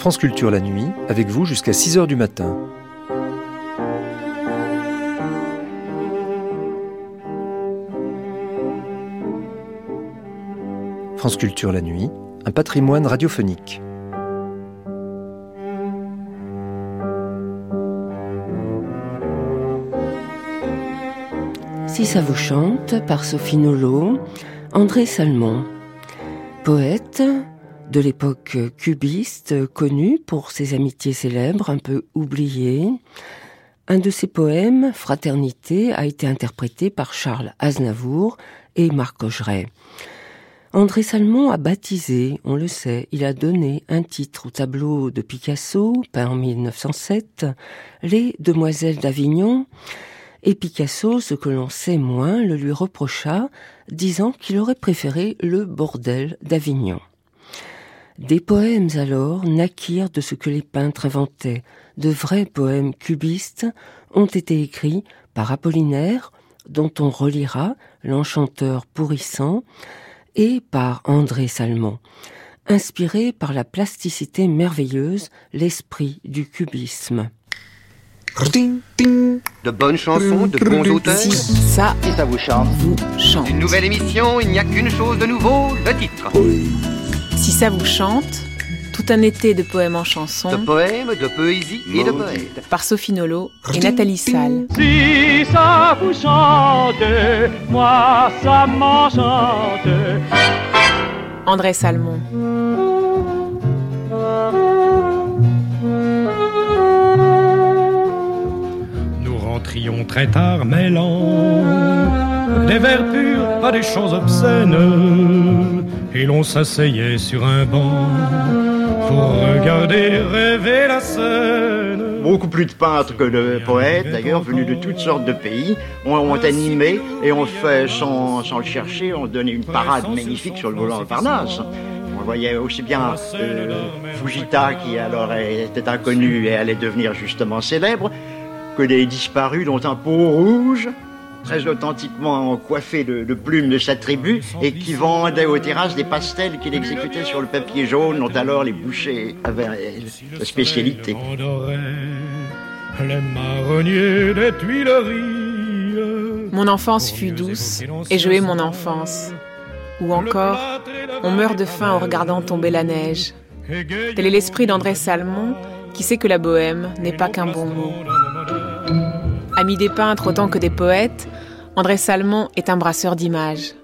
France Culture la nuit, avec vous jusqu'à 6h du matin. France Culture la nuit, un patrimoine radiophonique. Si ça vous chante par Sophie Nolot, André Salmon, poète de l'époque cubiste, connu pour ses amitiés célèbres, un peu oubliées. Un de ses poèmes, Fraternité, a été interprété par Charles Aznavour et Marc Augeret. André Salmon a baptisé, on le sait, il a donné un titre au tableau de Picasso, peint en 1907, Les Demoiselles d'Avignon, et Picasso, ce que l'on sait moins, le lui reprocha, disant qu'il aurait préféré le bordel d'Avignon. Des poèmes alors naquirent de ce que les peintres inventaient. De vrais poèmes cubistes ont été écrits par Apollinaire, dont on relira L'enchanteur pourrissant, et par André Salmon, inspiré par la plasticité merveilleuse, l'esprit du cubisme. De bonnes chansons, de bons auteurs. Si ça, Si ça vous chante. vous chante. Une nouvelle émission, il n'y a qu'une chose de nouveau, le titre. Si ça vous chante, tout un été de poèmes en De chansons poèmes, de poésie et de poètes. par Sophie Nolot et Nathalie Salle. Si ça vous chante, moi ça m'enchante. André Salmon. Nous rentrions très tard, mêlant des vers purs à des choses obscènes. Et l'on s'asseyait sur un banc pour regarder rêver la scène. Beaucoup plus de peintres que de poètes, d'ailleurs, venus de toutes sortes de pays, ont, ont animé et ont fait, sans, sans le chercher, ont donné une parade magnifique sur le volant de Parnasse. On voyait aussi bien euh, Fujita, qui alors était inconnu et allait devenir justement célèbre, que des disparus dont un peau rouge, très authentiquement coiffé de, plumes de sa tribu, et qui vendait aux terrasses des pastels qu'il exécutait sur le papier jaune, dont alors les bouchers avaient la spécialité. Mon enfance fut douce et je hais mon enfance. Ou encore, on meurt de faim en regardant tomber la neige. Tel est l'esprit d'André Salmon qui sait que la bohème n'est pas qu'un bon mot. Ami des peintres autant que des poètes, André Salmon est un brasseur d'images.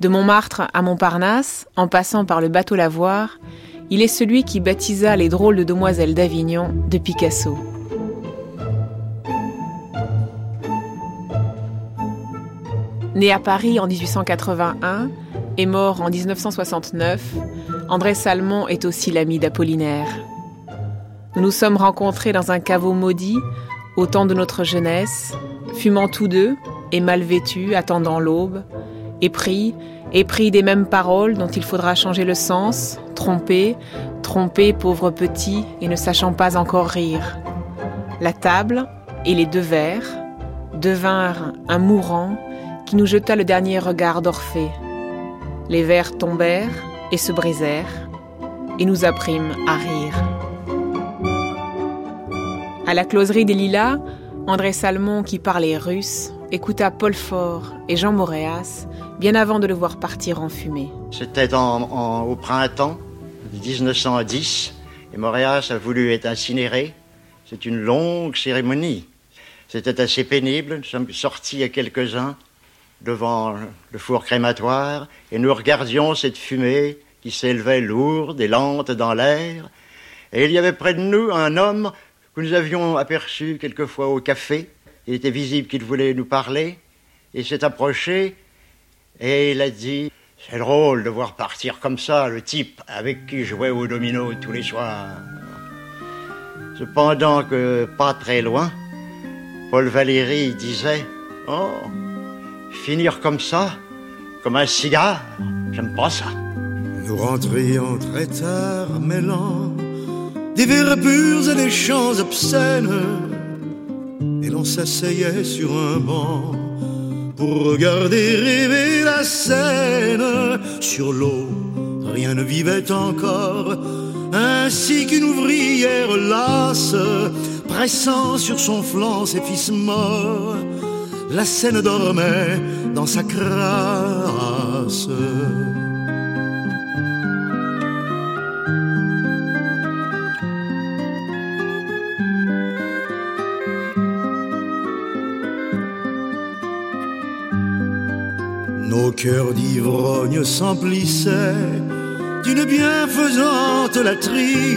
De Montmartre à Montparnasse, en passant par le bateau Lavoir, il est celui qui baptisa les drôles de demoiselles d'Avignon de Picasso. Né à Paris en 1881 et mort en 1969, André Salmon est aussi l'ami d'Apollinaire. Nous nous sommes rencontrés dans un caveau maudit au temps de notre jeunesse, fumant tous deux et mal vêtus, attendant l'aube, épris, épris des mêmes paroles dont il faudra changer le sens, trompés, trompés pauvres petits et ne sachant pas encore rire. La table et les deux verres devinrent un mourant qui nous jeta le dernier regard d'Orphée. Les verres tombèrent et se brisèrent, et nous apprîmes à rire. À la closerie des Lilas, André Salmon, qui parlait russe, écouta Paul Fort et Jean Moréas bien avant de le voir partir en fumée. C'était en- au printemps 1910 et Montréal a voulu être incinéré. C'est une longue cérémonie. C'était assez pénible. Nous sommes sortis à quelques-uns devant le four crématoire et nous regardions cette fumée qui s'élevait lourde et lente dans l'air. Et il y avait près de nous un homme que nous avions aperçu quelquefois au café. Il était visible qu'il voulait nous parler. Il s'est approché et il a dit C'est drôle de voir partir comme ça le type avec qui je jouais au domino tous les soirs. Cependant que, pas très loin, Paul Valéry disait Oh, finir comme ça, comme un cigare, j'aime pas ça. Nous rentrions très tard, des vers purs et des chants obscènes. Et l'on s'asseyait sur un banc pour regarder rêver la scène. Sur l'eau, rien ne vivait encore. ainsi qu'une ouvrière lasse, pressant sur son flanc ses fils morts. La scène dormait dans sa crasse. Nos cœurs d'ivrogne s'emplissaient d'une bienfaisante latrie.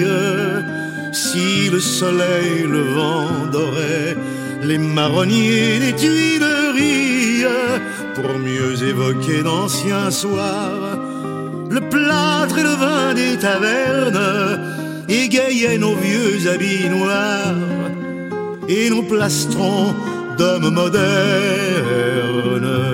Si le soleil, le vent dorait les marronniers des Tuileries, pour mieux évoquer d'anciens soirs, le plâtre et le vin des tavernes égayaient nos vieux habits noirs et nos plastrons d'hommes modernes.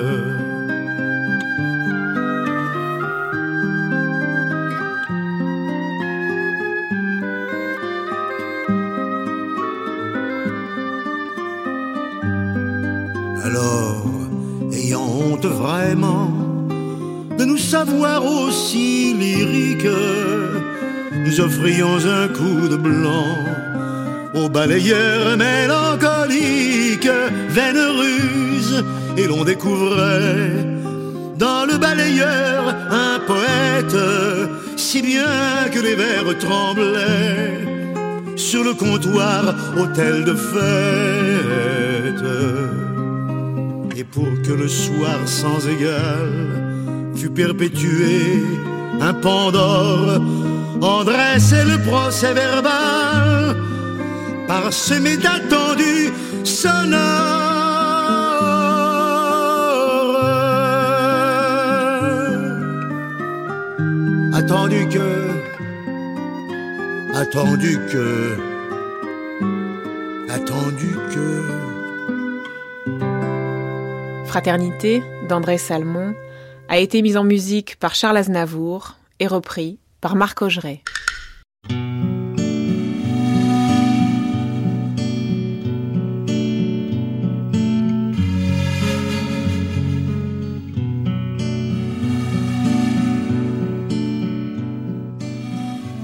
Vraiment de nous savoir aussi lyriques. Nous offrions un coup de blanc aux balayeurs mélancoliques, vaines ruses, et l'on découvrait dans le balayeur un poète, si bien que les vers tremblaient sur le comptoir, hôtel de fête et pour que le soir sans égal fût perpétué, un Pandore en dressait le procès verbal, parsemé d'attendus sonores. Attendu que, attendu que, attendu Fraternité d'André Salmon a été mise en musique par Charles Aznavour et repris par Marc Augeret.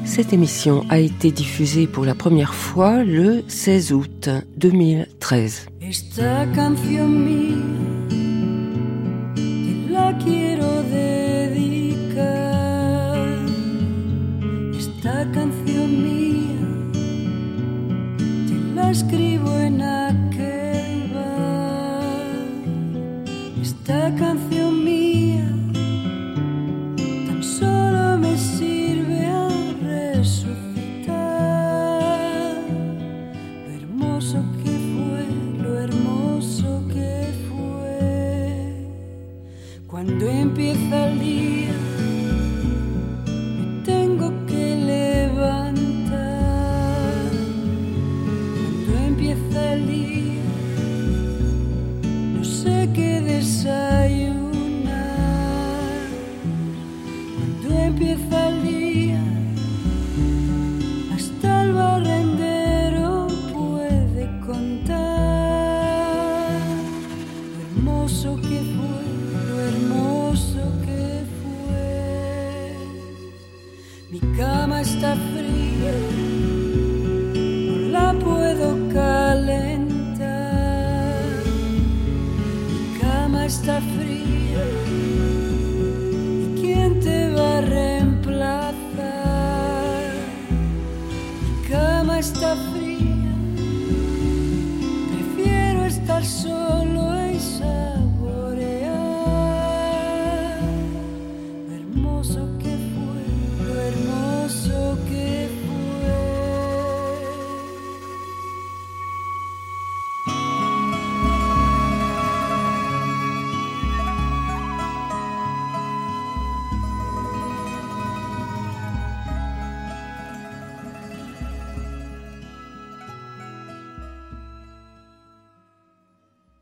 Cette émission a été diffusée pour la première fois le 16 août 2013. Esta canción mía, te la escribo en aquel bar. Esta canción mía sé qué desayunar cuando empieza el día. Hasta el barrendero puede contar lo hermoso que fue, lo hermoso que fue. Mi cama está fría, está fría. ¿Y quién te va a reemplazar? Mi cama está fría.